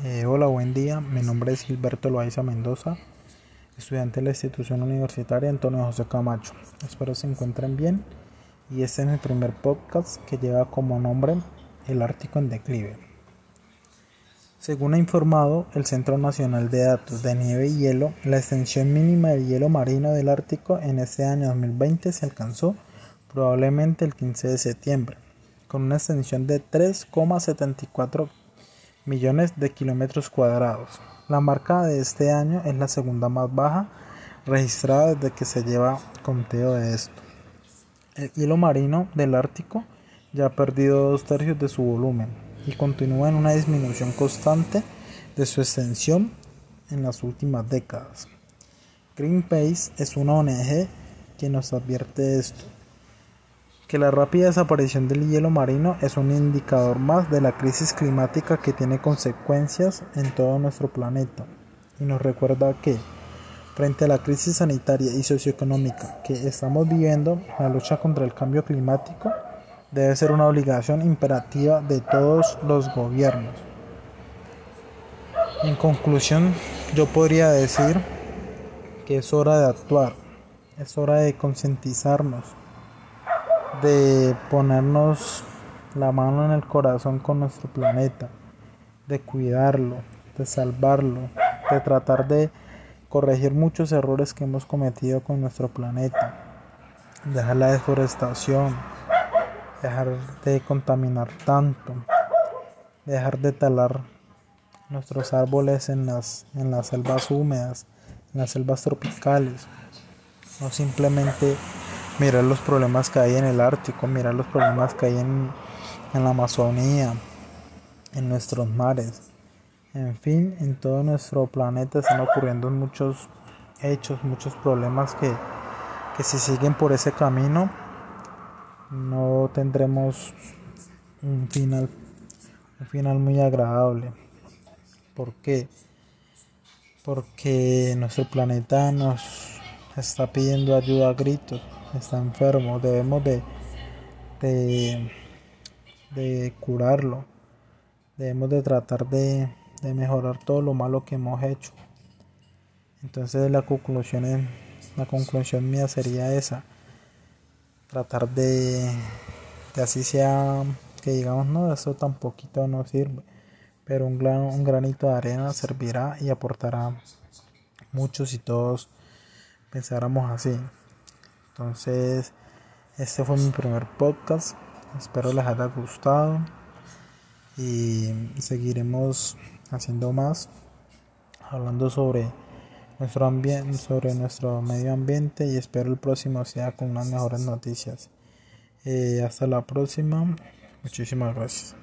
Eh, hola, buen día. Mi nombre es Gilberto Loaiza Mendoza, estudiante de la institución universitaria Antonio José Camacho. Espero se encuentren bien y este es mi primer podcast que lleva como nombre El Ártico en declive. Según ha informado el Centro Nacional de Datos de Nieve y Hielo, la extensión mínima del hielo marino del Ártico en este año 2020 se alcanzó probablemente el 15 de septiembre, con una extensión de 3,74 millones de kilómetros cuadrados. La marca de este año es la segunda más baja registrada desde que se lleva conteo de esto. El hielo marino del Ártico ya ha perdido dos tercios de su volumen y continúa en una disminución constante de su extensión en las últimas décadas. Greenpeace es una ONG que nos advierte esto que la rápida desaparición del hielo marino es un indicador más de la crisis climática que tiene consecuencias en todo nuestro planeta y nos recuerda que frente a la crisis sanitaria y socioeconómica que estamos viviendo, la lucha contra el cambio climático debe ser una obligación imperativa de todos los gobiernos. En conclusión, yo podría decir que es hora de actuar, es hora de concientizarnos de ponernos la mano en el corazón con nuestro planeta, de cuidarlo, de salvarlo, de tratar de corregir muchos errores que hemos cometido con nuestro planeta, dejar la deforestación, dejar de contaminar tanto, dejar de talar nuestros árboles en las, en las selvas húmedas, en las selvas tropicales, no simplemente mirar los problemas que hay en el Ártico, mirar los problemas que hay en, la Amazonía, en nuestros mares. En fin, en todo nuestro planeta están ocurriendo muchos hechos, muchos problemas que, que si siguen por ese camino no tendremos un final, un final muy agradable. ¿Por qué? Porque nuestro planeta nos está pidiendo ayuda a gritos está enfermo, debemos de, de, curarlo, debemos de tratar de, mejorar todo lo malo que hemos hecho. Entonces la conclusión, la conclusión mía sería esa, tratar de, de así sea que digamos no, eso tan poquito no sirve, pero un, un granito de arena servirá y aportará mucho si todos pensáramos así. Entonces, este fue mi primer podcast. Espero les haya gustado y seguiremos haciendo más hablando sobre nuestro ambiente, sobre nuestro medio ambiente y espero el próximo sea con unas mejores noticias. Eh, hasta la próxima. Muchísimas gracias.